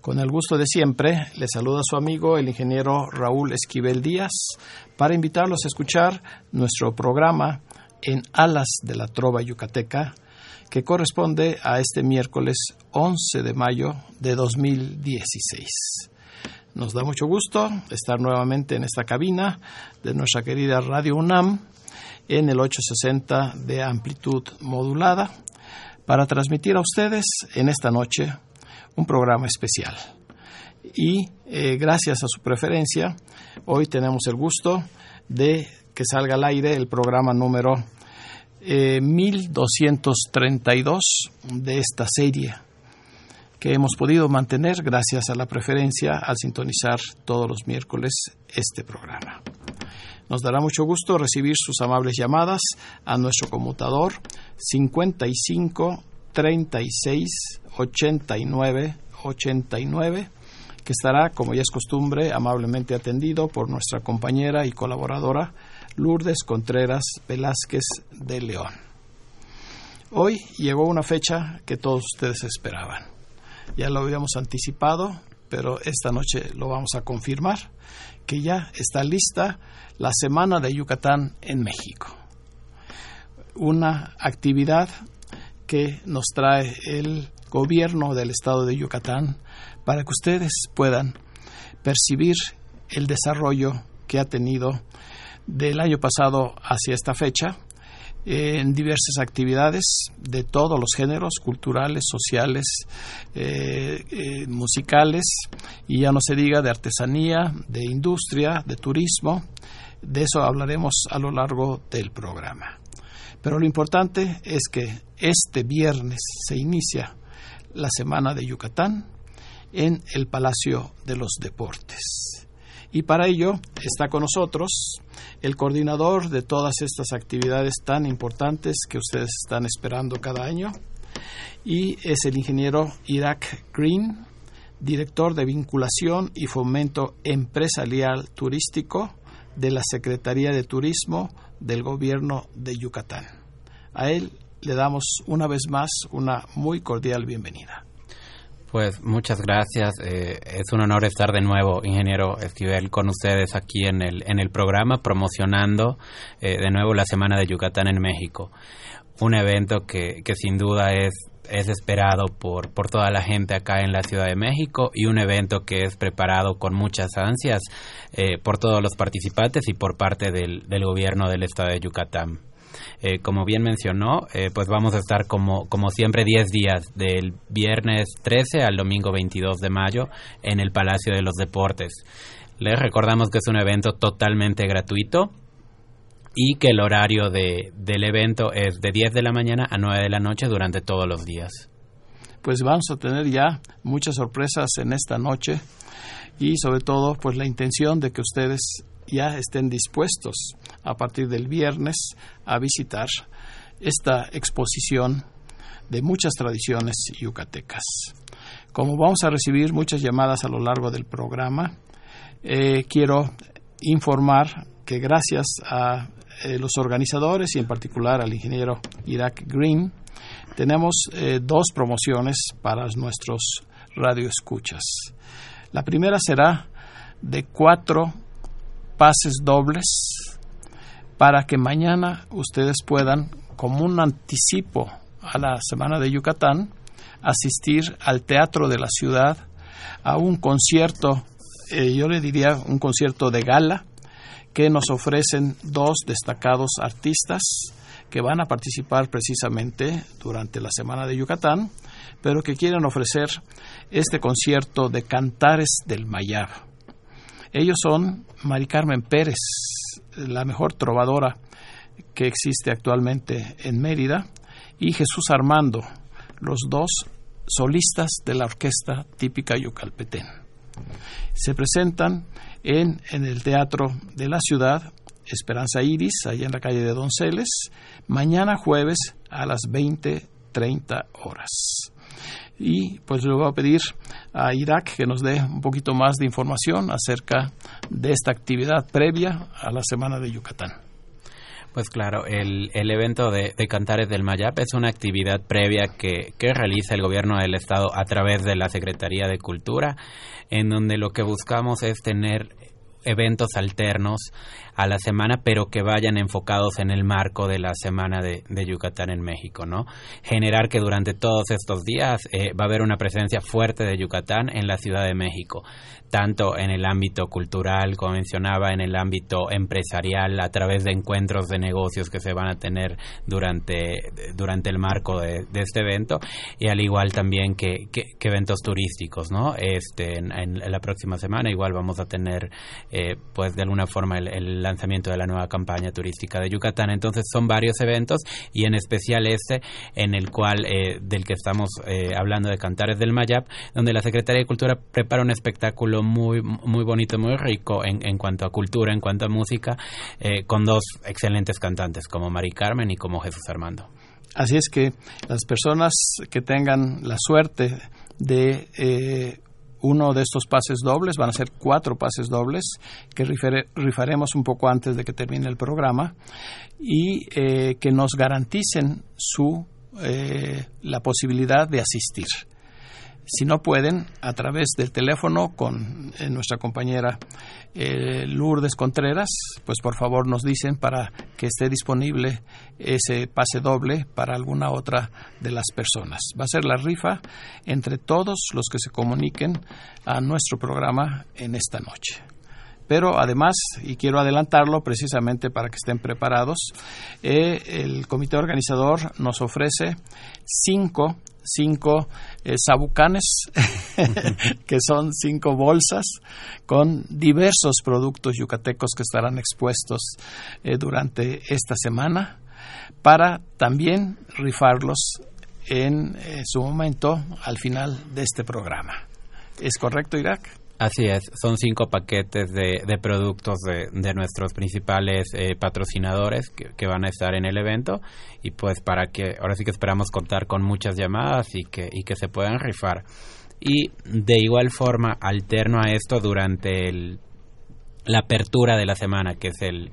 Con el gusto de siempre, le saluda su amigo el ingeniero Raúl Esquivel Díaz para invitarlos a escuchar nuestro programa en Alas de la Trova Yucateca, que corresponde a este miércoles 11 de mayo de 2016. Nos da mucho gusto estar nuevamente en esta cabina de nuestra querida Radio UNAM en el 860 de amplitud modulada para transmitir a ustedes en esta noche un programa especial. Y eh, gracias a su preferencia, hoy tenemos el gusto de que salga al aire el programa número eh, 1232 de esta serie que hemos podido mantener gracias a la preferencia al sintonizar todos los miércoles este programa. Nos dará mucho gusto recibir sus amables llamadas a nuestro conmutador 55 36 89 89 que estará, como ya es costumbre, amablemente atendido por nuestra compañera y colaboradora Lourdes Contreras Velázquez de León. Hoy llegó una fecha que todos ustedes esperaban. Ya lo habíamos anticipado, pero esta noche lo vamos a confirmar, que ya está lista la Semana de Yucatán en México. Una actividad que nos trae el gobierno del estado de Yucatán para que ustedes puedan percibir el desarrollo que ha tenido del año pasado hacia esta fecha en diversas actividades de todos los géneros culturales, sociales, eh, eh, musicales y ya no se diga de artesanía, de industria, de turismo. De eso hablaremos a lo largo del programa. Pero lo importante es que este viernes se inicia la Semana de Yucatán en el Palacio de los Deportes. Y para ello está con nosotros el coordinador de todas estas actividades tan importantes que ustedes están esperando cada año, y es el ingeniero Irak Green, director de vinculación y fomento empresarial turístico de la Secretaría de Turismo del Gobierno de Yucatán. A él le damos una vez más una muy cordial bienvenida. Pues muchas gracias. Eh, es un honor estar de nuevo, ingeniero Esquivel, con ustedes aquí en el, en el programa promocionando eh, de nuevo la Semana de Yucatán en México. Un evento que, que sin duda es, es esperado por, por toda la gente acá en la Ciudad de México y un evento que es preparado con muchas ansias eh, por todos los participantes y por parte del, del gobierno del Estado de Yucatán. Eh, como bien mencionó, eh, pues vamos a estar como, como siempre 10 días, del viernes 13 al domingo 22 de mayo, en el Palacio de los Deportes. Les recordamos que es un evento totalmente gratuito y que el horario de, del evento es de 10 de la mañana a 9 de la noche durante todos los días. Pues vamos a tener ya muchas sorpresas en esta noche y sobre todo pues la intención de que ustedes ya estén dispuestos a partir del viernes a visitar esta exposición de muchas tradiciones yucatecas. Como vamos a recibir muchas llamadas a lo largo del programa, eh, quiero informar que gracias a eh, los organizadores y en particular al ingeniero Irak Green, tenemos eh, dos promociones para nuestros radioescuchas. La primera será de cuatro pases dobles para que mañana ustedes puedan, como un anticipo a la Semana de Yucatán, asistir al Teatro de la Ciudad a un concierto, eh, yo le diría un concierto de gala, que nos ofrecen dos destacados artistas que van a participar precisamente durante la Semana de Yucatán, pero que quieren ofrecer este concierto de cantares del Mayab. Ellos son Mari Carmen Pérez, la mejor trovadora que existe actualmente en Mérida, y Jesús Armando, los dos solistas de la orquesta típica yucalpetén. Se presentan en, en el Teatro de la Ciudad, Esperanza Iris, ahí en la calle de Donceles, mañana jueves a las 20.30 horas. Y pues le voy a pedir a Irak que nos dé un poquito más de información acerca de esta actividad previa a la Semana de Yucatán. Pues claro, el, el evento de, de, Cantares del Mayap es una actividad previa que, que realiza el gobierno del estado a través de la Secretaría de Cultura, en donde lo que buscamos es tener eventos alternos a la semana, pero que vayan enfocados en el marco de la semana de, de Yucatán en México, ¿no? Generar que durante todos estos días eh, va a haber una presencia fuerte de Yucatán en la Ciudad de México, tanto en el ámbito cultural, como mencionaba, en el ámbito empresarial, a través de encuentros de negocios que se van a tener durante, durante el marco de, este evento, y al igual también que, eventos turísticos, ¿no? Este, en, en, la próxima semana igual vamos a tener, eh, pues de alguna forma, el lanzamiento de la nueva campaña turística de Yucatán. Entonces son varios eventos y en especial este en el cual eh, del que estamos eh, hablando de Cantares del Mayap, donde la Secretaría de Cultura prepara un espectáculo muy muy bonito, muy rico en, en cuanto a cultura, en cuanto a música, eh, con dos excelentes cantantes como Mari Carmen y como Jesús Armando. Así es que las personas que tengan la suerte de eh, uno de estos pases dobles, van a ser cuatro pases dobles que rifare, rifaremos un poco antes de que termine el programa y eh, que nos garanticen su eh, la posibilidad de asistir. Si no pueden, a través del teléfono con eh, nuestra compañera eh, Lourdes Contreras, pues por favor nos dicen para que esté disponible ese pase doble para alguna otra de las personas. Va a ser la rifa entre todos los que se comuniquen a nuestro programa en esta noche pero además, y quiero adelantarlo precisamente para que estén preparados, eh, el comité organizador nos ofrece cinco cinco eh, sabucanes, que son cinco bolsas con diversos productos yucatecos que estarán expuestos eh, durante esta semana para también rifarlos en su momento al final de este programa. ¿Es correcto, Irak? Así es, son cinco paquetes de, de productos de, de, nuestros principales eh, patrocinadores que, que, van a estar en el evento y pues para que ahora sí que esperamos contar con muchas llamadas y que, y que se puedan rifar. Y de igual forma, alterno a esto durante el, la apertura de la semana, que es el,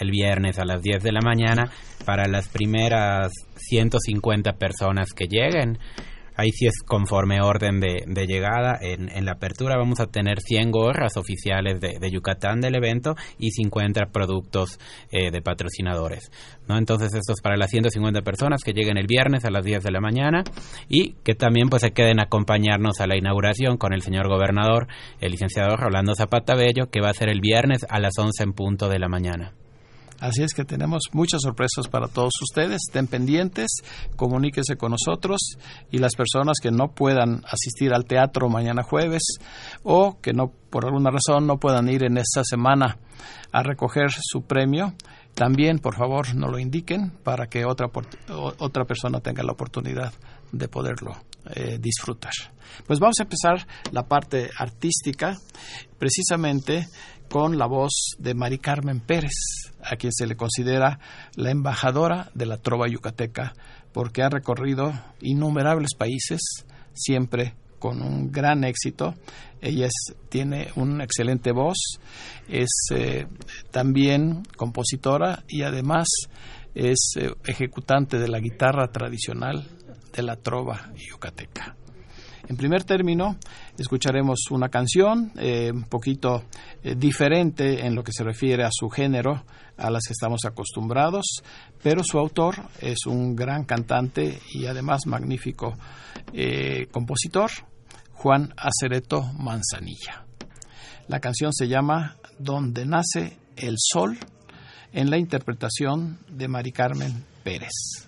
el viernes a las 10 de la mañana, para las primeras 150 personas que lleguen ahí sí es conforme orden de, llegada. En, la apertura vamos a tener 100 gorras oficiales de, de Yucatán del evento y 50 productos eh, de patrocinadores. ¿no? Entonces esto es para las 150 personas que lleguen el viernes a las 10 de la mañana y que también pues se queden a acompañarnos a la inauguración con el señor gobernador, el licenciado Rolando Zapata Bello, que va a ser el viernes a las 11 en punto de la mañana. Así es que tenemos muchas sorpresas para todos ustedes. Estén pendientes, comuníquese con nosotros y las personas que no puedan asistir al teatro mañana jueves o que no por alguna razón no puedan ir en esta semana a recoger su premio, también por favor no lo indiquen para que otra otra persona tenga la oportunidad de poderlo eh, disfrutar. Pues vamos a empezar la parte artística precisamente con la voz de Mari Carmen Pérez, a quien se le considera la embajadora de la trova yucateca, porque ha recorrido innumerables países, siempre con un gran éxito. Ella tiene una excelente voz, es eh, también compositora y además es eh, ejecutante de la guitarra tradicional de la trova yucateca. En primer término, escucharemos una canción eh, un poquito eh, diferente en lo que se refiere a su género, a las que estamos acostumbrados, pero su autor es un gran cantante y además magnífico eh, compositor, Juan Acereto Manzanilla. La canción se llama Donde nace el sol, en la interpretación de Mari Carmen Pérez.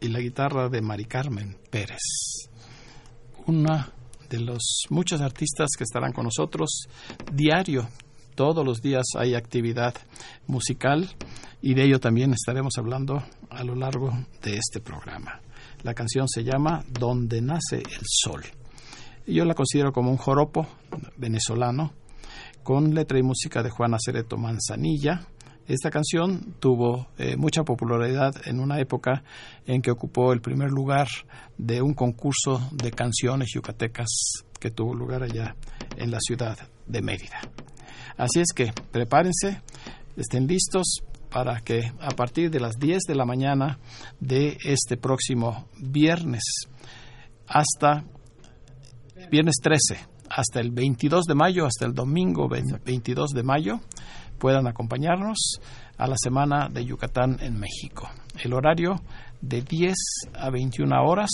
y la guitarra de Mari Carmen Pérez. Una de los muchos artistas que estarán con nosotros diario. Todos los días hay actividad musical y de ello también estaremos hablando a lo largo de este programa. La canción se llama Donde nace el sol. Yo la considero como un joropo venezolano con letra y música de Juan Acereto Manzanilla, esta canción tuvo eh, mucha popularidad en una época en que ocupó el primer lugar de un concurso de canciones yucatecas que tuvo lugar allá en la ciudad de Mérida. Así es que prepárense, estén listos para que a partir de las 10 de la mañana de este próximo viernes hasta viernes 13 hasta el 22 de mayo, hasta el domingo 22 de mayo, puedan acompañarnos a la Semana de Yucatán en México. El horario de 10 a 21 horas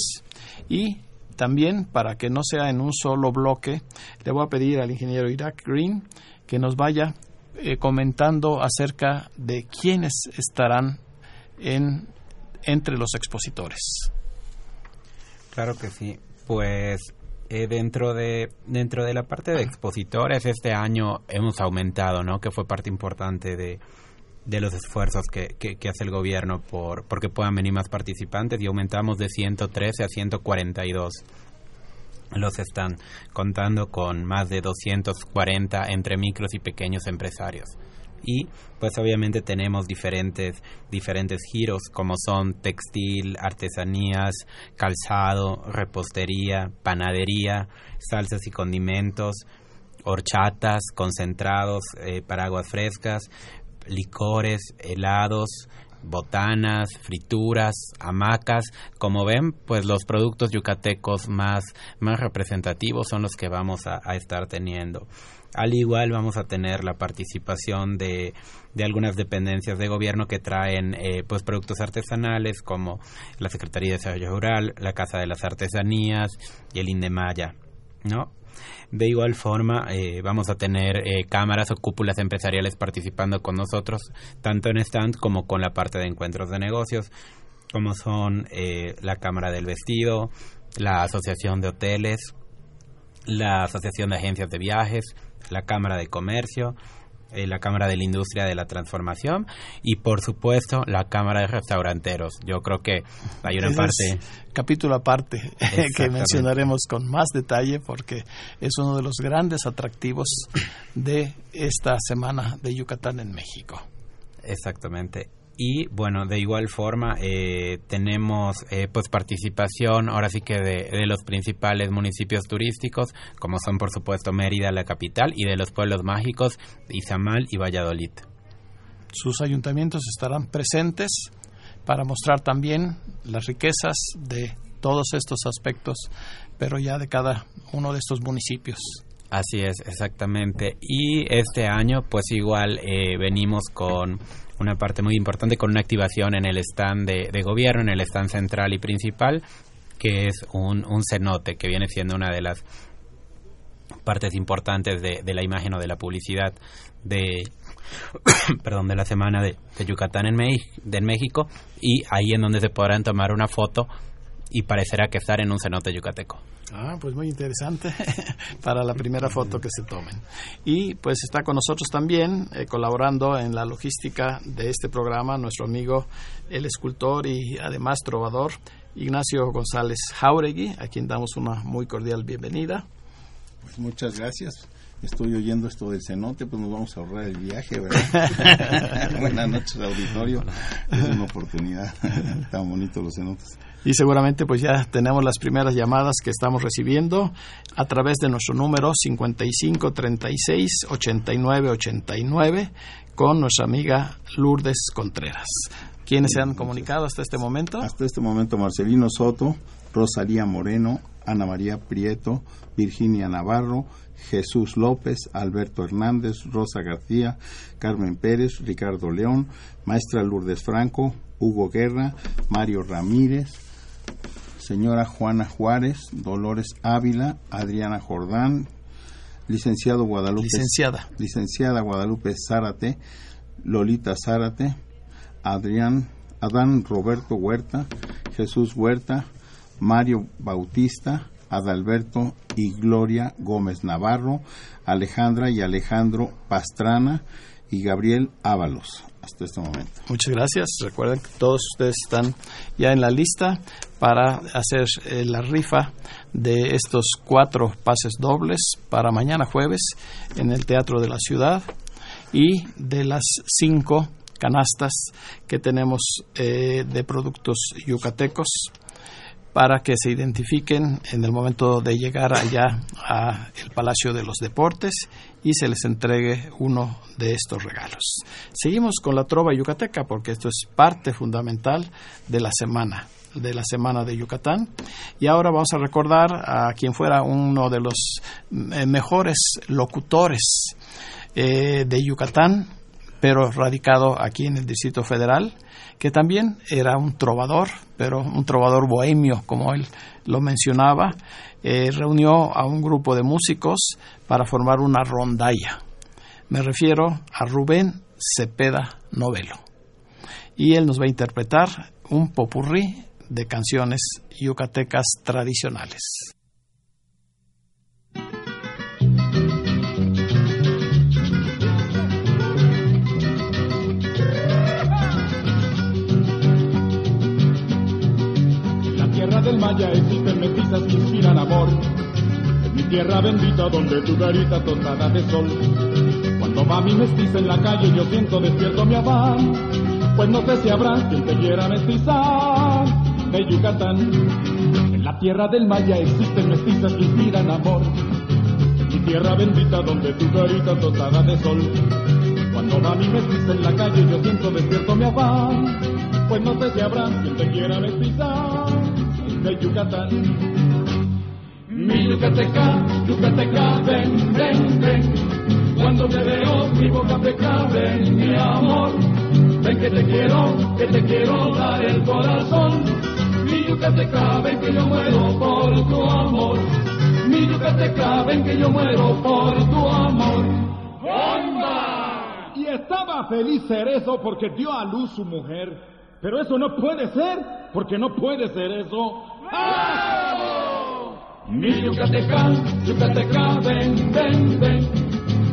y también para que no sea en un solo bloque, le voy a pedir al ingeniero Irak Green que nos vaya eh, comentando acerca de quiénes estarán en, entre los expositores. Claro que sí. Pues eh, dentro de dentro de la parte de expositores este año hemos aumentado, ¿no? Que fue parte importante de, de los esfuerzos que, que, hace el gobierno por porque puedan venir más participantes y aumentamos de 113 a 142 los están contando con más de 240 entre micros y pequeños empresarios y pues obviamente tenemos diferentes diferentes giros como son textil, artesanías, calzado, repostería, panadería, salsas y condimentos, horchatas, concentrados, eh, paraguas frescas, licores, helados, botanas, frituras, hamacas. Como ven, pues los productos yucatecos más, más representativos son los que vamos a, estar teniendo. Al igual vamos a tener la participación de, de algunas dependencias de gobierno que traen eh, pues productos artesanales como la Secretaría de Desarrollo Rural, la Casa de las Artesanías y el Indemaya, ¿no? De igual forma, eh, vamos a tener eh, cámaras o cúpulas empresariales participando con nosotros, tanto en stand como con la parte de encuentros de negocios, como son eh, la Cámara del Vestido, la Asociación de Hoteles, la Asociación de Agencias de Viajes, la Cámara de Comercio, eh, la Cámara de la Industria de la Transformación y por supuesto la Cámara de Restauranteros. Yo creo que hay una parte... capítulo aparte que mencionaremos con más detalle porque es uno de los grandes atractivos de esta semana de Yucatán en México. Exactamente. Y bueno, de igual forma eh, tenemos eh, pues participación ahora sí que de, de, los principales municipios turísticos, como son por supuesto Mérida, la capital, y de los pueblos mágicos, Izamal y Valladolid. Sus ayuntamientos estarán presentes para mostrar también las riquezas de todos estos aspectos, pero ya de cada uno de estos municipios. Así es, exactamente. Y este año, pues igual eh, venimos con una parte muy importante con una activación en el stand de, gobierno, en el stand central y principal, que es un, un cenote, que viene siendo una de las partes importantes de, la imagen o de la publicidad de perdón de la semana de, Yucatán en, de México y ahí en donde se podrán tomar una foto y parecerá que estar en un cenote yucateco. Ah, pues muy interesante para la primera foto que se tomen. Y pues está con nosotros también eh, colaborando en la logística de este programa nuestro amigo el escultor y además trovador Ignacio González Jauregui, a quien damos una muy cordial bienvenida. Pues muchas gracias. Estoy oyendo esto del cenote, pues nos vamos a ahorrar el viaje, ¿verdad? Buenas noches, auditorio. Es una oportunidad. Tan bonitos los cenotes y seguramente pues ya tenemos las primeras llamadas que estamos recibiendo a través de nuestro número 55 36 89 89 con nuestra amiga Lourdes Contreras. ¿Quiénes se han comunicado hasta este momento? Hasta este momento Marcelino Soto, Rosalía Moreno, Ana María Prieto, Virginia Navarro, Jesús López, Alberto Hernández, Rosa García, Carmen Pérez, Ricardo León, Maestra Lourdes Franco, Hugo Guerra, Mario Ramírez, señora Juana Juárez, Dolores Ávila, Adriana Jordán, licenciado Guadalupe, licenciada, licenciada Guadalupe Zárate, Lolita Zárate, Adrián, Adán Roberto Huerta, Jesús Huerta, Mario Bautista, Adalberto y Gloria Gómez Navarro, Alejandra y Alejandro Pastrana y Gabriel Ábalos hasta este momento. Muchas gracias. Recuerden que todos ustedes están ya en la lista para hacer eh, la rifa de estos cuatro pases dobles para mañana jueves en el Teatro de la Ciudad y de las cinco canastas que tenemos eh, de productos yucatecos para que se identifiquen en el momento de llegar allá al Palacio de los Deportes y se les entregue uno de estos regalos. Seguimos con la trova yucateca porque esto es parte fundamental de la semana de la Semana de Yucatán. Y ahora vamos a recordar a quien fuera uno de los eh, mejores locutores eh, de Yucatán, pero radicado aquí en el Distrito Federal, que también era un trovador, pero un trovador bohemio, como él lo mencionaba, eh, reunió a un grupo de músicos para formar una rondalla. Me refiero a Rubén Cepeda Novelo. Y él nos va a interpretar un popurrí de canciones yucatecas tradicionales. Existen mestizas que inspiran amor. En mi tierra bendita donde tu carita tostada de sol. Cuando va mi mestiza en la calle yo siento despierto mi afán. Pues no sé si habrá quien te quiera mestizar de Yucatán. En la tierra del Maya existen mestizas que inspiran amor. Mi tierra bendita donde tu carita tostada de sol. Cuando va mi mestiza en la calle yo siento despierto mi afán. Pues no sé si habrá quien te quiera mestizar Yucatán. Mi Yucateca, Yucateca, ven, ven, ven. Cuando te veo mi boca peca, ven mi amor. Ven que te quiero, que te quiero dar el corazón. Mi Yucateca, ven que yo muero por tu amor. Mi Yucateca, ven que yo muero por tu amor. ¡Bomba! Y estaba feliz Cerezo porque dio a luz su mujer. Pero eso no puede ser, porque no puede ser eso. Mi Yucateca, Yucateca, ven, ven, ven.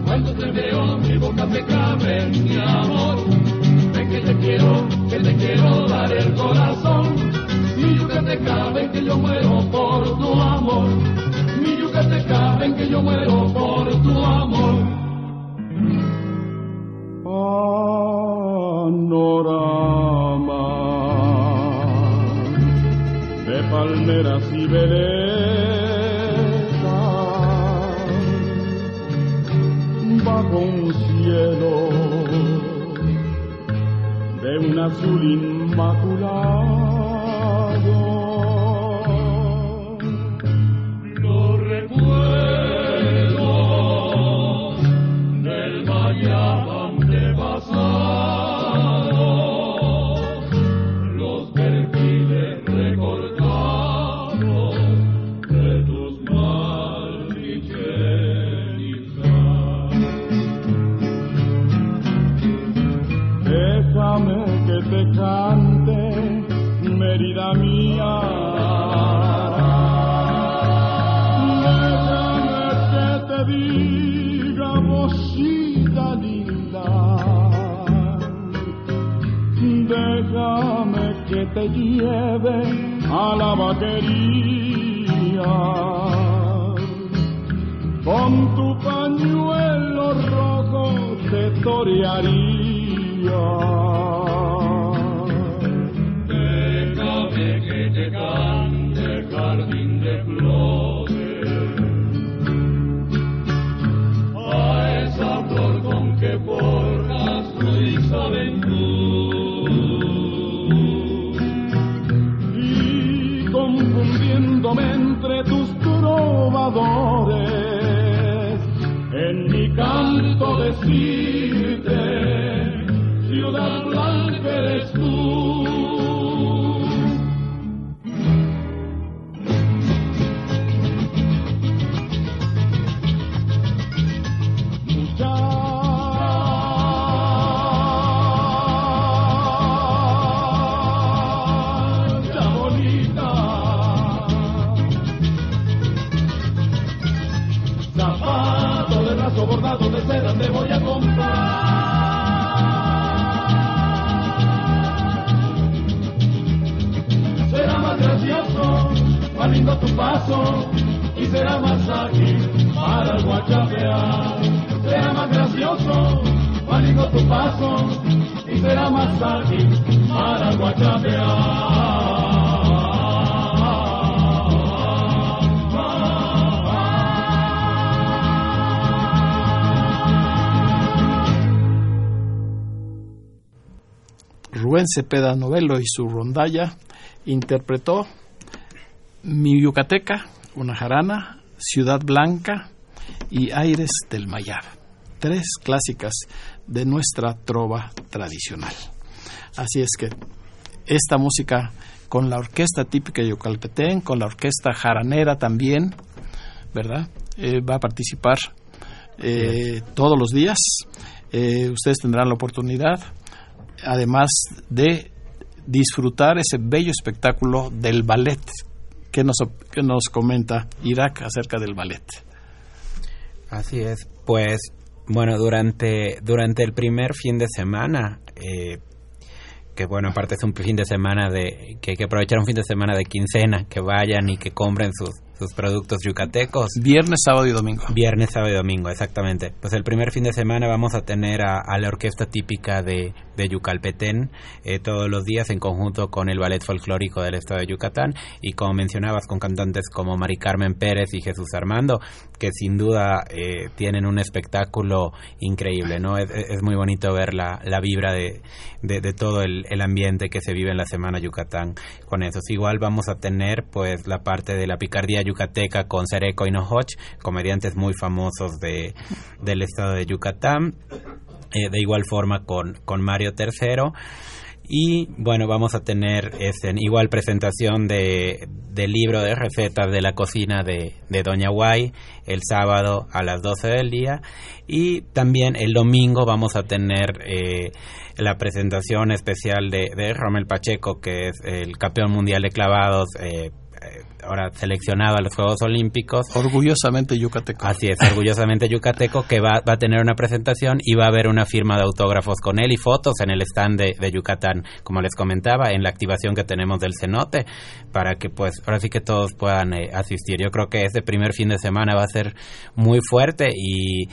Cuando te veo, mi boca me cabe, mi amor. Ven que te quiero, que te quiero dar el corazón. Mi Yucateca, ven que yo muero por tu amor. Mi Yucateca, ven que yo muero por canto tu paso y será más ágil para el guachapear. Será más gracioso, manico tu paso y será más ágil para el guachapear. Rubén Cepeda Novelo y su rondalla interpretó mi Yucateca, una jarana, Ciudad Blanca y Aires del Mayab, tres clásicas de nuestra trova tradicional. Así es que esta música con la orquesta típica de Yucalpetén, con la orquesta jaranera también, ¿verdad? Eh, va a participar eh, todos los días. Eh, ustedes tendrán la oportunidad, además de disfrutar ese bello espectáculo del ballet. Que nos, que nos comenta Irak acerca del ballet? Así es, pues bueno, durante, durante el primer fin de semana, eh, que bueno, aparte es un fin de semana de, que hay que aprovechar un fin de semana de quincena, que vayan y que compren sus, sus productos yucatecos. Viernes, sábado y domingo. Viernes, sábado y domingo, exactamente. Pues el primer fin de semana vamos a tener a, a la orquesta típica de, de Yucalpetén eh, todos los días en conjunto con el Ballet Folclórico del Estado de Yucatán y como mencionabas con cantantes como Mari Carmen Pérez y Jesús Armando, que sin duda eh, tienen un espectáculo increíble, ¿no? Es, es muy bonito ver la, la vibra de, de, de todo el, el, ambiente que se vive en la Semana Yucatán con esos. Igual vamos a tener pues la parte de la picardía yucateca con Cereco y Nohoch, comediantes muy famosos de, del estado de Yucatán. Eh, de igual forma con, con Mario III. Y bueno, vamos a tener este, igual presentación de, del libro de recetas de la cocina de, de Doña Guay el sábado a las 12 del día. Y también el domingo vamos a tener eh, la presentación especial de, de Romel Pacheco, que es el campeón mundial de clavados. Eh, ahora seleccionado a los Juegos Olímpicos. Orgullosamente yucateco. Así es, orgullosamente yucateco, que va, va, a tener una presentación y va a haber una firma de autógrafos con él y fotos en el stand de, de, Yucatán, como les comentaba, en la activación que tenemos del cenote, para que pues ahora sí que todos puedan eh, asistir. Yo creo que este primer fin de semana va a ser muy fuerte y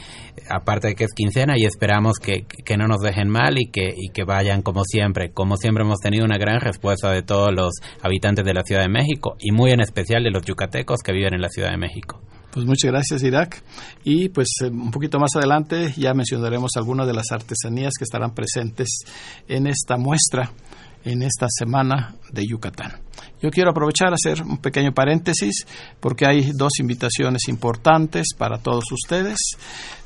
aparte de que es quincena y esperamos que, que no nos dejen mal y que, y que vayan como siempre. Como siempre hemos tenido una gran respuesta de todos los habitantes de la Ciudad de México y muy en especial de los yucatecos que viven en la Ciudad de México. Pues muchas gracias, Irak. Y pues un poquito más adelante ya mencionaremos algunas de las artesanías que estarán presentes en esta muestra, en esta semana de Yucatán. Yo quiero aprovechar hacer un pequeño paréntesis porque hay dos invitaciones importantes para todos ustedes.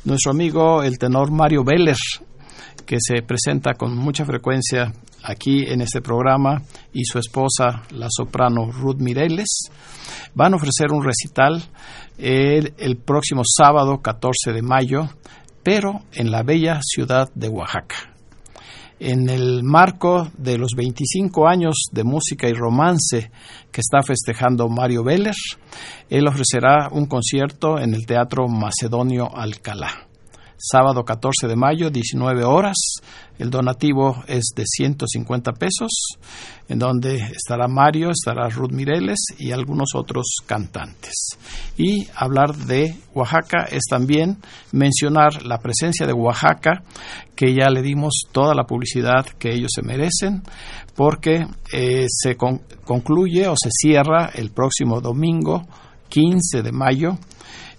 Nuestro amigo el tenor Mario Veller, que se presenta con mucha frecuencia aquí en este programa, y su esposa, la soprano Ruth Mireles, van a ofrecer un recital el, próximo sábado 14 de mayo, pero en la bella ciudad de Oaxaca. En el marco de los 25 años de música y romance que está festejando Mario Veller, él ofrecerá un concierto en el Teatro Macedonio Alcalá sábado 14 de mayo, 19 horas. El donativo es de 150 pesos, en donde estará Mario, estará Ruth Mireles y algunos otros cantantes. Y hablar de Oaxaca es también mencionar la presencia de Oaxaca, que ya le dimos toda la publicidad que ellos se merecen, porque eh, se con concluye o se cierra el próximo domingo 15 de mayo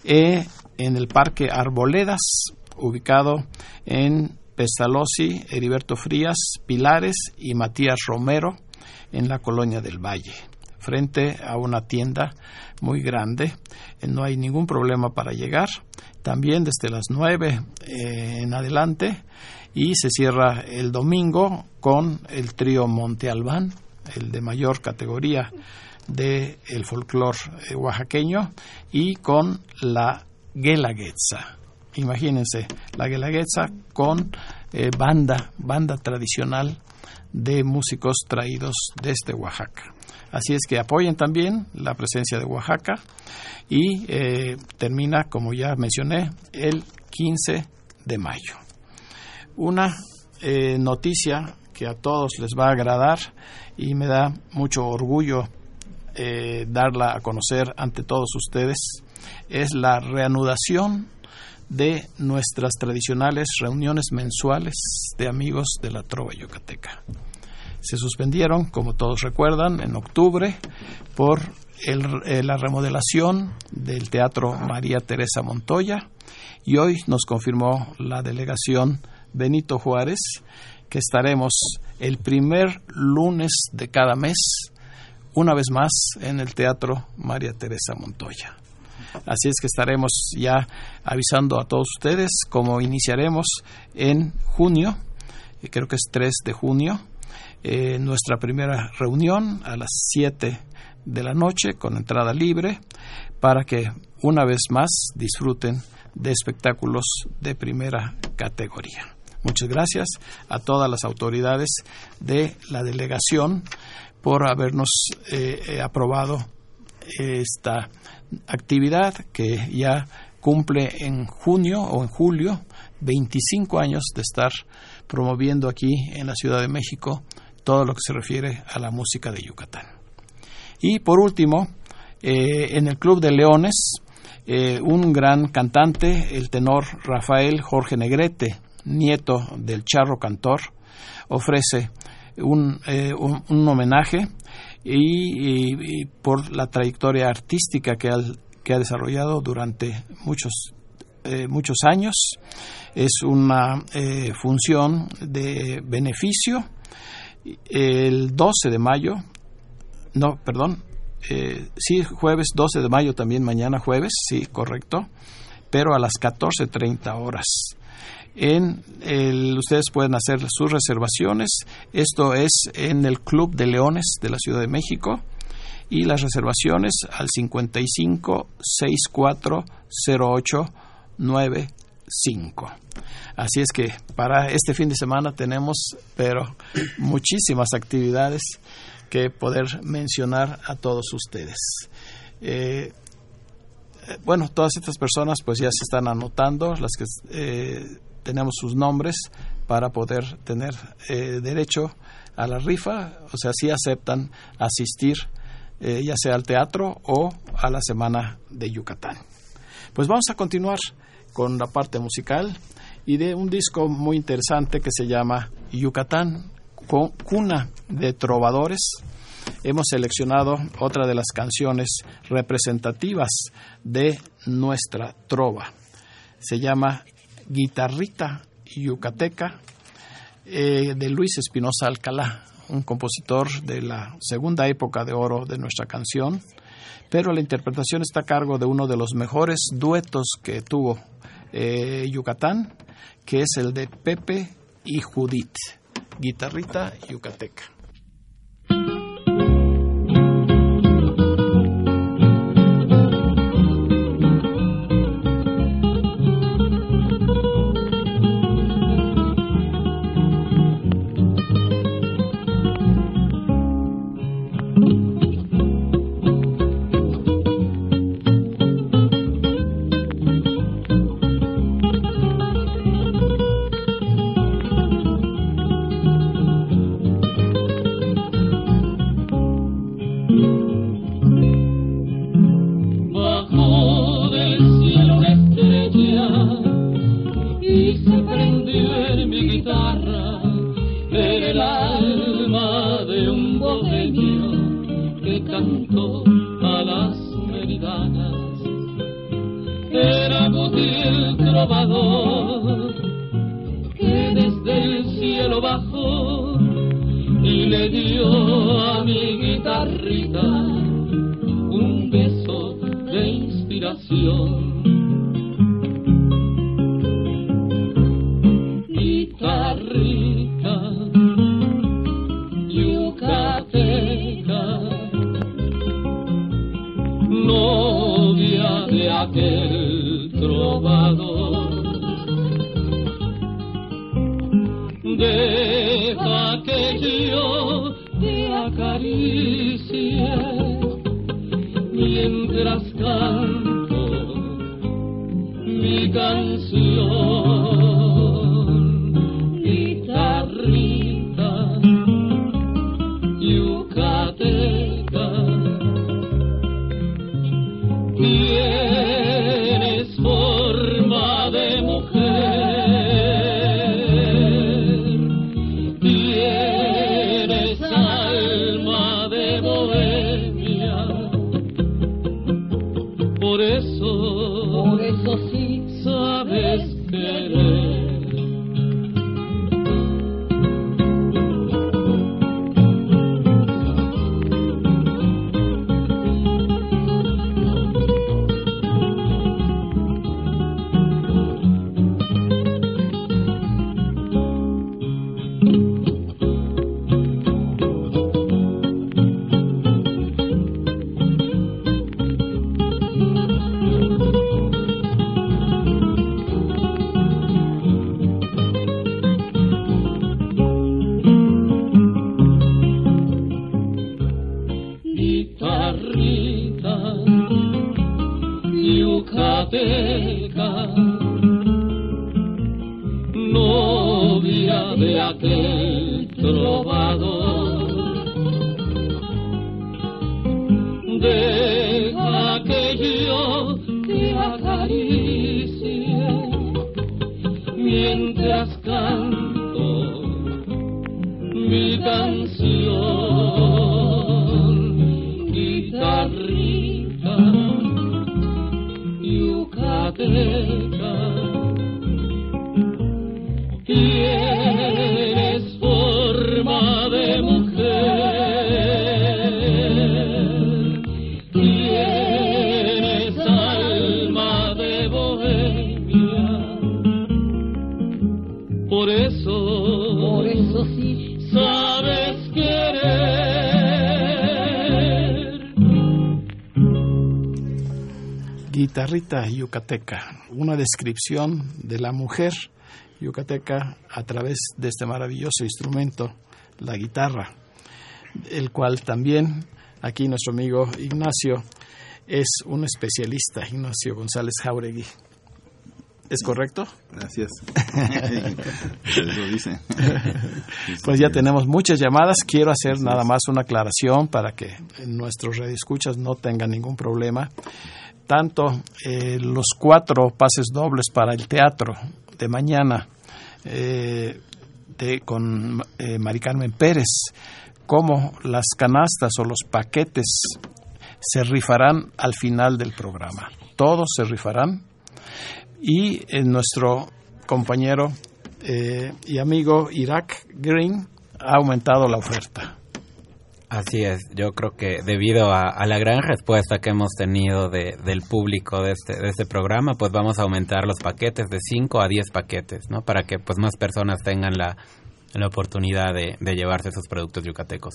eh, en el Parque Arboledas, ubicado en Pestalozzi, Heriberto Frías, Pilares y Matías Romero, en la colonia del Valle, frente a una tienda muy grande. No hay ningún problema para llegar. También desde las 9 eh, en adelante y se cierra el domingo con el trío Monte Albán, el de mayor categoría del el folclore eh, oaxaqueño, y con la Guelaguetza imagínense, la Guelaguetza con eh, banda, banda tradicional de músicos traídos desde Oaxaca. Así es que apoyen también la presencia de Oaxaca y eh, termina, como ya mencioné, el 15 de mayo. Una eh, noticia que a todos les va a agradar y me da mucho orgullo darla a conocer ante todos ustedes es la reanudación de nuestras tradicionales reuniones mensuales de amigos de la Trova Yucateca. Se suspendieron, como todos recuerdan, en octubre por eh, la remodelación del Teatro María Teresa Montoya y hoy nos confirmó la delegación Benito Juárez que estaremos el primer lunes de cada mes, una vez más, en el Teatro María Teresa Montoya. Así es que estaremos ya avisando a todos ustedes cómo iniciaremos en junio, creo que es 3 de junio, eh, nuestra primera reunión a las 7 de la noche con entrada libre para que una vez más disfruten de espectáculos de primera categoría. Muchas gracias a todas las autoridades de la delegación por habernos eh, eh, aprobado esta actividad que ya cumple en junio o en julio 25 años de estar promoviendo aquí en la Ciudad de México todo lo que se refiere a la música de Yucatán. Y por último, eh, en el Club de Leones, eh, un gran cantante, el tenor Rafael Jorge Negrete, nieto del charro cantor, ofrece un, eh, homenaje y, por la trayectoria artística que, que ha desarrollado durante muchos, muchos años. Es una función de beneficio el 12 de mayo, no, perdón, eh, sí, jueves 12 de mayo también, mañana jueves, sí, correcto, pero a las 14.30 horas. En el, ustedes pueden hacer sus reservaciones. Esto es en el Club de Leones de la Ciudad de México y las reservaciones al 55 64 08 95. Así es que para este fin de semana tenemos, pero muchísimas actividades que poder mencionar a todos ustedes. Eh, eh, bueno, todas estas personas pues ya se están anotando, las que eh, tenemos sus nombres para poder tener derecho a la rifa, o sea, si aceptan asistir ya sea al teatro o a la Semana de Yucatán. Pues vamos a continuar con la parte musical y de un disco muy interesante que se llama Yucatán, cuna de trovadores. Hemos seleccionado otra de las canciones representativas de nuestra trova. Se llama Guitarrita Yucateca eh, de Luis Espinosa Alcalá, un compositor de la segunda época de oro de nuestra canción, pero la interpretación está a cargo de uno de los mejores duetos que tuvo eh, Yucatán, que es el de Pepe y Judith, guitarrita yucateca. Por eso, por eso sí Yucateca, una descripción de la mujer yucateca a través de este maravilloso instrumento, la guitarra, el cual también aquí nuestro amigo Ignacio es un especialista, Ignacio González Jauregui. ¿Es correcto? Gracias. Lo dice. Pues ya tenemos muchas llamadas. Quiero hacer nada más una aclaración para que nuestros radioescuchas no tengan ningún problema. Tanto eh, los cuatro pases dobles para el teatro de mañana eh, con eh, Mari Carmen Pérez, como las canastas o los paquetes se rifarán al final del programa. Todos se rifarán y eh, nuestro compañero y amigo Irak Green ha aumentado la oferta. Así es, yo creo que debido a, a la gran respuesta que hemos tenido de, del público de este, de este programa, pues vamos a aumentar los paquetes de 5 a 10 paquetes, ¿no? Para que pues más personas tengan la, la oportunidad de, de llevarse sus productos yucatecos.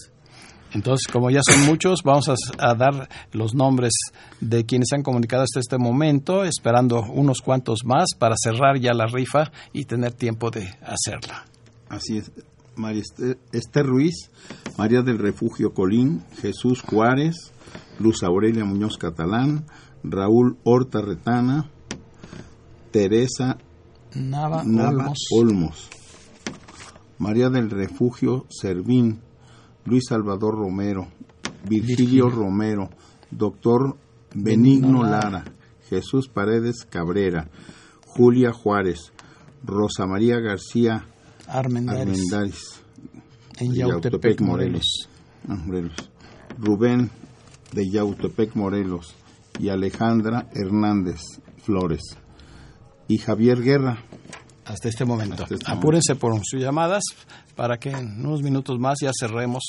Entonces, como ya son muchos, vamos a, a dar los nombres de quienes se han comunicado hasta este momento, esperando unos cuantos más para cerrar ya la rifa y tener tiempo de hacerla. Así es. María Esther, Esther Ruiz, María del Refugio Colín, Jesús Juárez, Luz Aurelia Muñoz Catalán, Raúl Horta Retana, Teresa Nava, Nava Olmos. Olmos, María del Refugio Servín, Luis Salvador Romero, Virgilio Virgilio. Romero, Doctor Benigno Benigno Lara, Jesús Paredes Cabrera, Julia Juárez, Rosa María García Armendáriz, en Yautepec, Morelos. Ah, Morelos. Rubén de Yautepec, Morelos, y Alejandra Hernández Flores, y Javier Guerra, Hasta este momento. Hasta este Apúrense por sus llamadas para que en unos minutos más ya cerremos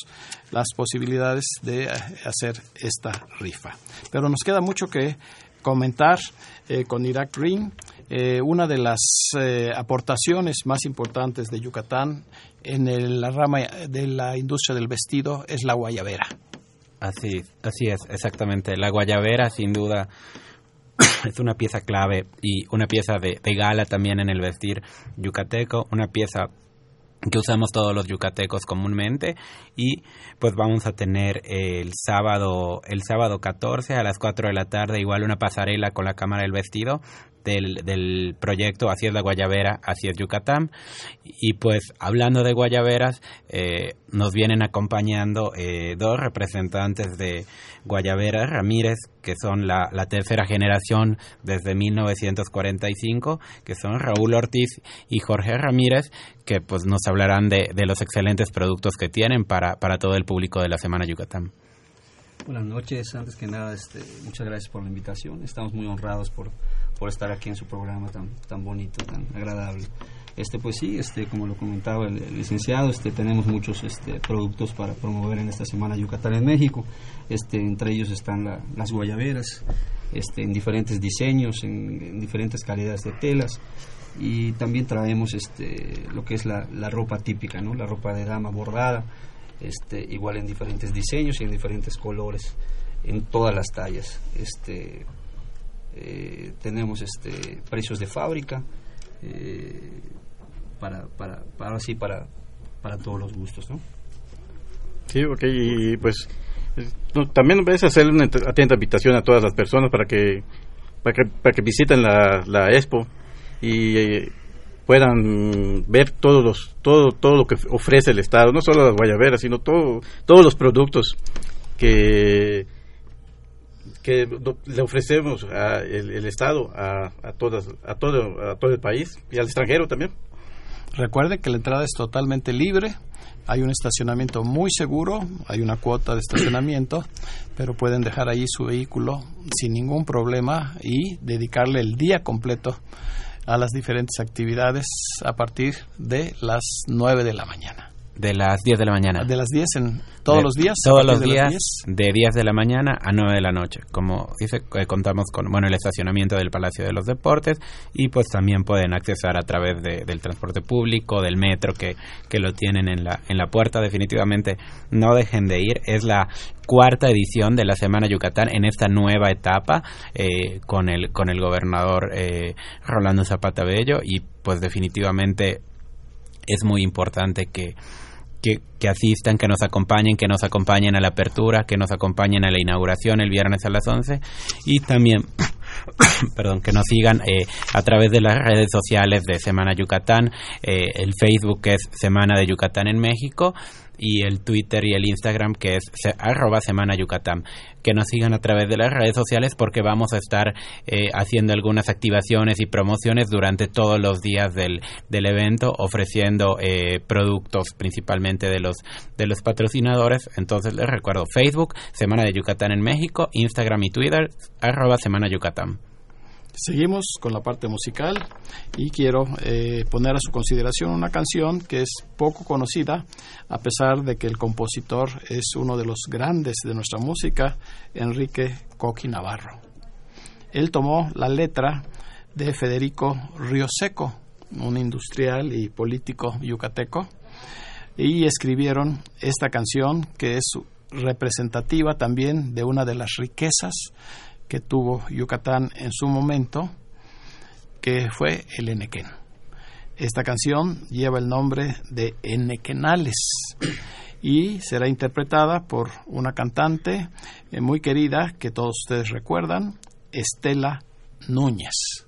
las posibilidades de eh, hacer esta rifa. Pero nos queda mucho que comentar eh, con Irak Green. Eh, una de las eh, aportaciones más importantes de Yucatán en el- la rama de la industria del vestido es la guayabera. Así, así es, exactamente. La guayabera, sin duda, es una pieza clave y una pieza de, de gala también en el vestir yucateco, una pieza que usamos todos los yucatecos comúnmente y pues vamos a tener el sábado el sábado 14 a las 4 de la tarde igual una pasarela con la cámara del vestido del, del proyecto la Guayabera, es Yucatán y pues hablando de guayaberas eh, nos vienen acompañando eh, dos representantes de Guayabera Ramírez que son la, la tercera generación desde 1945 que son Raúl Ortiz y Jorge Ramírez que pues nos hablarán de, de los excelentes productos que tienen para, para todo el público de la Semana Yucatán. Buenas noches, antes que nada, este, muchas gracias por la invitación. Estamos muy honrados por, por estar aquí en su programa tan, tan bonito, tan agradable. Este, pues sí, este, como lo comentaba el, licenciado, este, tenemos muchos este, productos para promover en esta semana Yucatán en México. Este, entre ellos están la- las guayaberas, este, en diferentes diseños, en, en diferentes calidades de telas. Y también traemos este, lo que es la, la ropa típica, ¿no? la ropa de dama bordada, este, igual en diferentes diseños y en diferentes colores, en todas las tallas. Este, eh, tenemos este, precios de fábrica, eh, para, para, para, ahora sí, para, para todos los gustos. ¿no? Sí, ok, y pues es- no, también es hacer una ent- atenta invitación a todas las personas para que para que, para que visiten la, la expo y, puedan ver todos los todo todo lo que ofrece el estado no solo las guayaberas sino todo todos los productos que que le ofrecemos a el, estado a, a todas a todo a todo el país y al extranjero también. Recuerde que la entrada es totalmente libre hay un estacionamiento muy seguro, hay una cuota de estacionamiento, pero pueden dejar ahí su vehículo sin ningún problema y dedicarle el día completo a las diferentes actividades a partir de las 9 de la mañana. De las 10 de la mañana. De las 10 en todos los días. Todos los días, de 10 de la mañana a 9 de la noche. Como dice, eh, contamos con bueno el estacionamiento del Palacio de los Deportes y pues también pueden accesar a través de, del transporte público, del metro que, que lo tienen en la, en la puerta. Definitivamente no dejen de ir. Es la cuarta edición de la Semana Yucatán en esta nueva etapa eh, con, el, con el gobernador eh, Rolando Zapata Bello y pues definitivamente es muy importante que que, asistan, que nos acompañen, que nos acompañen a la apertura, que nos acompañen a la inauguración el viernes a las 11 y también perdón, que nos sigan eh, a través de las redes sociales de Semana Yucatán, eh, el Facebook es Semana de Yucatán en México y el Twitter y el Instagram que es arroba Semana Yucatán. Que nos sigan a través de las redes sociales porque vamos a estar eh, haciendo algunas activaciones y promociones durante todos los días del, del evento, ofreciendo eh, productos principalmente de los, de los patrocinadores. Entonces les recuerdo Facebook, Semana de Yucatán en México, Instagram y Twitter, arroba Semana Yucatán. Seguimos con la parte musical y quiero eh, poner a su consideración una canción que es poco conocida, a pesar de que el compositor es uno de los grandes de nuestra música, Enrique Coqui Navarro. Él tomó la letra de Federico Rioseco, un industrial y político yucateco, y escribieron esta canción que es representativa también de una de las riquezas que tuvo Yucatán en su momento, que fue el Enequén. Esta canción lleva el nombre de Enequenales y será interpretada por una cantante eh, muy querida que todos ustedes recuerdan, Estela Núñez.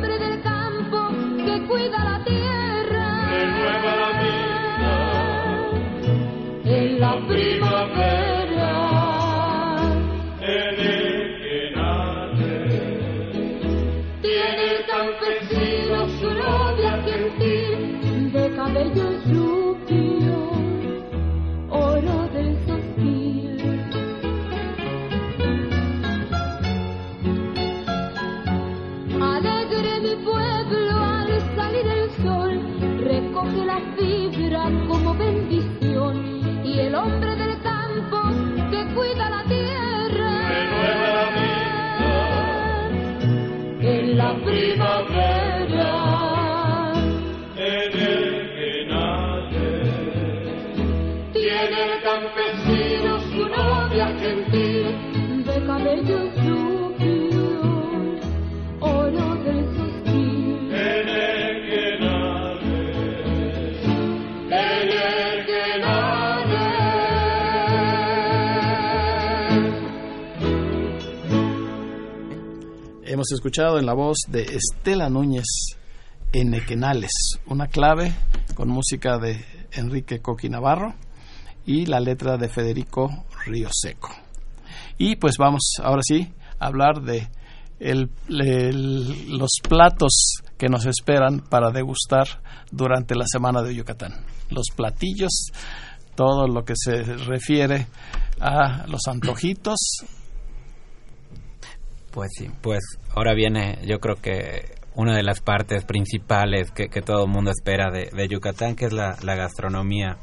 Tiene el Viva Hemos escuchado en la voz de Estela Núñez en Equenales, una clave con música de Enrique Coqui Navarro y la letra de Federico Río Seco. Y pues vamos ahora sí a hablar de el, el, los platos que nos esperan para degustar durante la semana de Yucatán. Los platillos, todo lo que se refiere a los antojitos. Pues sí, pues ahora viene yo creo que una de las partes principales que, todo el mundo espera de, Yucatán, que es la, la, gastronomía.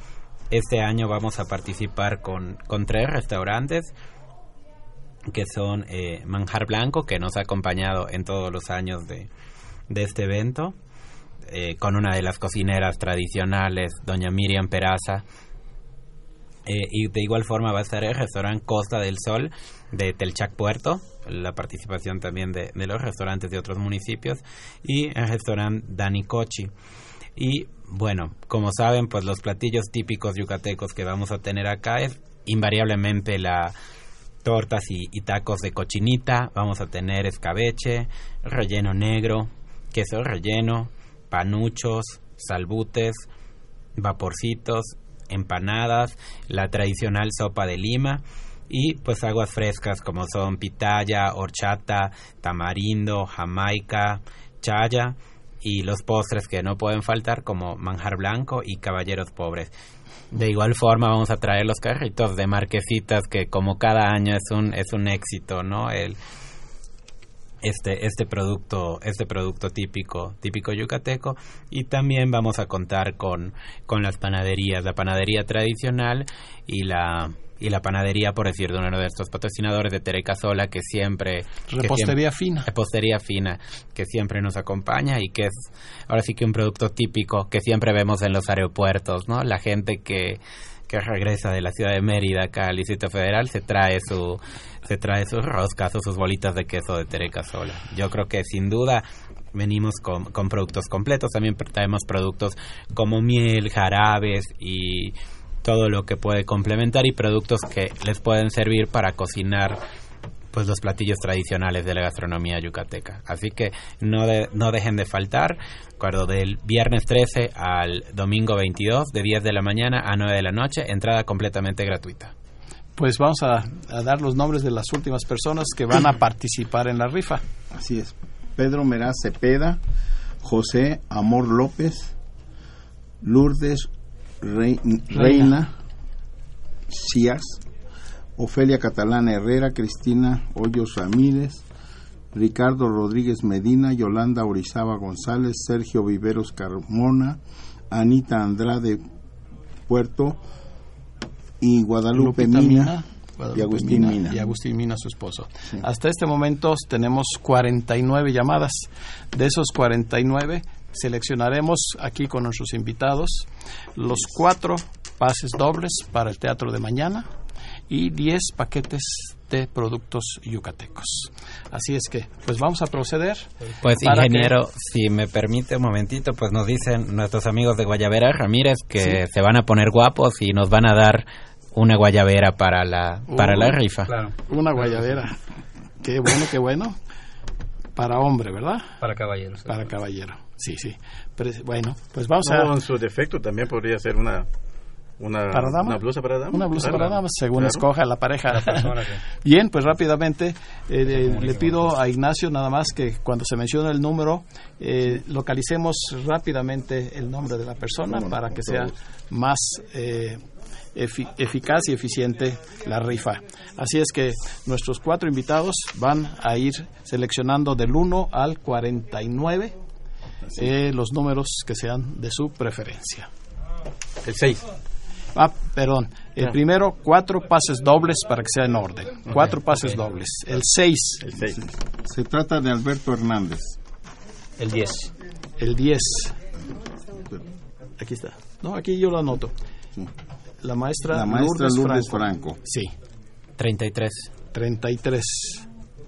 Este año vamos a participar con, con tres restaurantes que son eh, Manjar Blanco, que nos ha acompañado en todos los años de, de este evento, eh, con una de las cocineras tradicionales, doña Miriam Peraza. Eh, y de igual forma va a estar el restaurante Costa del Sol de Telchac Puerto, la participación también de, los restaurantes de otros municipios, y el restaurante Danicochi. Y bueno, como saben, pues los platillos típicos yucatecos que vamos a tener acá es invariablemente la tortas y tacos de cochinita, vamos a tener escabeche, relleno negro, queso relleno, panuchos, salbutes, vaporcitos, empanadas, la tradicional sopa de lima y pues aguas frescas como son pitaya, horchata, tamarindo, jamaica, chaya y los postres que no pueden faltar como manjar blanco y caballeros pobres. De igual forma vamos a traer los carritos de marquesitas que como cada año es un es un éxito, ¿no? El este este producto este producto típico típico yucateco y también vamos a contar con con las panaderías la panadería tradicional y la y la panadería, por decir de uno de estos patrocinadores de Tereca Sola, que siempre... Repostería que siempre, fina. Repostería fina, que siempre nos acompaña y que es ahora sí que un producto típico que siempre vemos en los aeropuertos, ¿no? La gente que, que regresa de la ciudad de Mérida acá al Distrito Federal se trae su se trae sus roscas o sus bolitas de queso de Tereca Sola. Yo creo que sin duda venimos con, con productos completos, también traemos productos como miel, jarabes y todo lo que puede complementar y productos que les pueden servir para cocinar pues los platillos tradicionales de la gastronomía yucateca. Así que no, de, no dejen de faltar, acuerdo del viernes 13 al domingo 22 de 10 de la mañana a 9 de la noche, entrada completamente gratuita. Pues vamos a, a dar los nombres de las últimas personas que van a participar en la rifa. Así es. Pedro Meraz Cepeda, José Amor López, Lourdes Reina Cías, Ofelia Catalana Herrera, Cristina Hoyos Ramírez, Ricardo Rodríguez Medina, Yolanda Orizaba González, Sergio Viveros Carmona, Anita Andrade Puerto y Guadalupe Mina, Mina Guadalupe y Agustín Mina, Mina, Y Agustín Mina, su esposo. Sí. Hasta este momento tenemos 49 llamadas. De esos 49, seleccionaremos aquí con nuestros invitados los cuatro pases dobles para el teatro de mañana y 10 paquetes de productos yucatecos. Así es que, pues vamos a proceder. Pues ingeniero, que... si me permite un momentito, pues nos dicen nuestros amigos de Guayavera Ramírez que ¿Sí? se van a poner guapos y nos van a dar una guayabera para la para uh, la rifa. Claro. Una guayabera. Qué bueno, qué bueno. Para hombre, ¿verdad? Para caballero. Para caballero. Sí, sí. Pero, bueno, pues vamos no, a. En su defecto también podría ser una. Una, ¿Para dama? una blusa para dama. Una blusa para dama, según claro. escoja la pareja. La persona, sí. Bien, pues rápidamente eh, eh, le pido a Ignacio nada más que cuando se menciona el número, eh, localicemos rápidamente el nombre de la persona bueno, para que sea más eh, efic eficaz y eficiente la rifa. Así es que nuestros cuatro invitados van a ir seleccionando del 1 al 49 eh, los números que sean de su preferencia. El 6. Ah, perdón. El primero, cuatro pases dobles para que sea en orden. Cuatro pases okay. dobles. El 6. El 6. Se trata de Alberto Hernández. El 10. El 10. Aquí está. No, aquí yo lo anoto. La maestra, la maestra Lourdes, Lourdes Franco. Franco. Sí. 33. 33.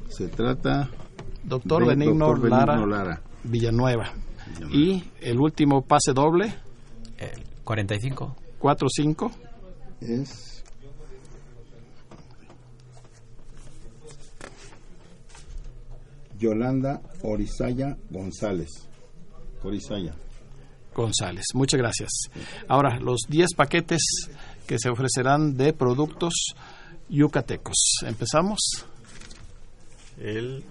Se trata Doctor Benigno. Benigno Lara, Lara. Villanueva. Y el último pase doble, El 45. 4-5. Es Yolanda Orizaya González. Orizaya. González. Muchas gracias. Ahora, los 10 paquetes que se ofrecerán de productos yucatecos. Empezamos. El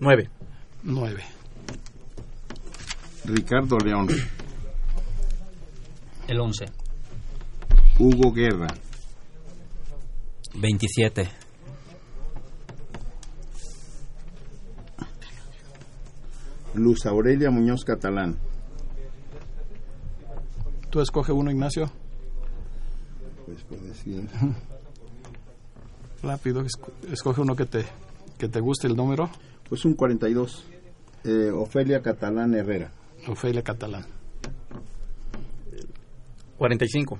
9. 9. Ricardo León. El 11. Hugo Guerra. 27. Luz Aurelia Muñoz Catalán. Tú escoge uno, Ignacio. Pues puede decir. Rápido, esco- escoge uno que te, que te guste el número. Pues un 42. Eh, Ofelia Catalán Herrera. Ofelia Catalán. 45.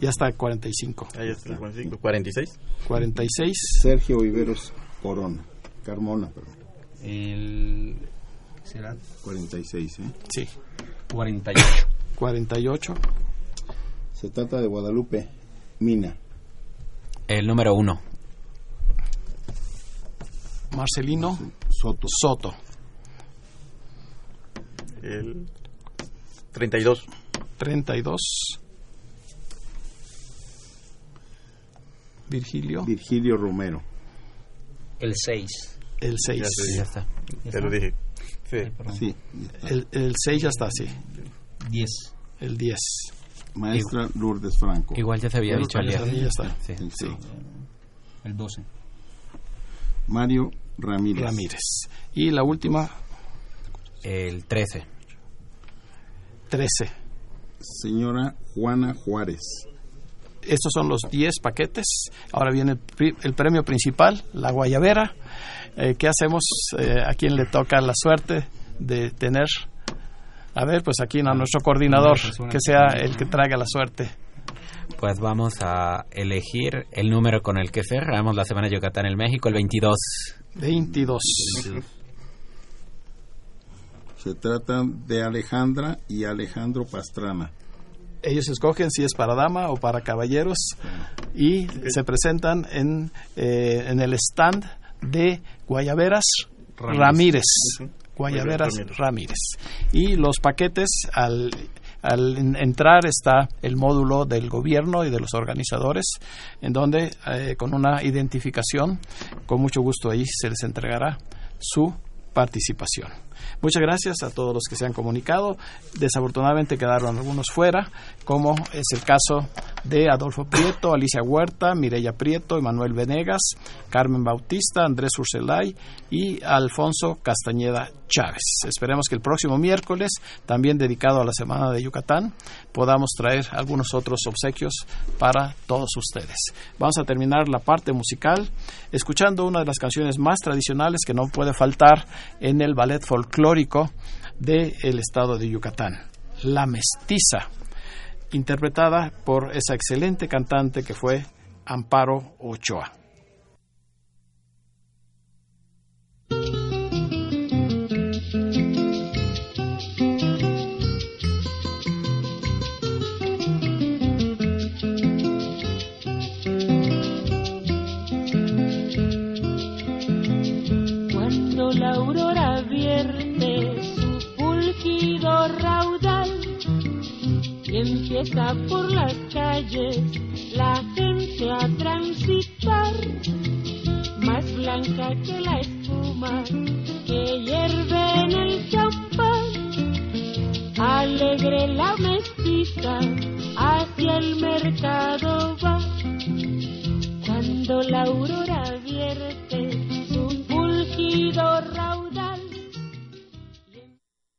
Ya está 45. Ahí está el 45. 46. 46. Sergio Viveros Corona. Carmona, perdón. El. ¿Será? 46, ¿eh? Sí. 48. 48. Se trata de Guadalupe Mina. El número 1. Marcelino Soto. Soto. El 32. 32. Virgilio. Virgilio Romero. El 6. El 6. Ya. Ya está. Te lo dije. Sí. Sí. El, el 6 ya está, sí. 10. El 10. Maestra Lourdes Franco. Igual ya se había Ya dicho el ya está. Sí. Sí. El 12. Mario Ramírez. Ramírez. Y la última, El 13. 13. Señora Juana Juárez. Estos son los 10 paquetes. Ahora viene el, pri- el premio principal, la guayabera. Eh, ¿Qué hacemos? Eh, ¿A quién le toca la suerte de tener? A ver, pues aquí a nuestro coordinador, que sea el que traiga la suerte. Pues vamos a elegir el número con el que cerramos la Semana de Yucatán en México, el 22. 22. Se trata de Alejandra y Alejandro Pastrana. Ellos escogen si es para dama o para caballeros y se presentan en, eh, en el stand de Guayaberas Ramírez. Ramírez. Guayaberas. Y los paquetes, al, al en- entrar está el módulo del gobierno y de los organizadores, en donde eh, con una identificación, con mucho gusto ahí se les entregará su participación. Muchas gracias a todos los que se han comunicado. Desafortunadamente quedaron algunos fuera, como es el caso de Adolfo Prieto, Alicia Huerta, Mireya Prieto, Emanuel Venegas, Carmen Bautista, Andrés Urselay y Alfonso Castañeda Chávez. Esperemos que el próximo miércoles, también dedicado a la Semana de Yucatán, podamos traer algunos otros obsequios para todos ustedes. Vamos a terminar la parte musical escuchando una de las canciones más tradicionales que no puede faltar en el ballet folclórico del estado de Yucatán, La Mestiza, interpretada por esa excelente cantante que fue Amparo Ochoa. empieza por las calles la gente a transitar, más blanca que la espuma que hierve en el champán. Alegre la mestiza hacia el mercado va. Cuando la aurora vierte su fulgido raúl.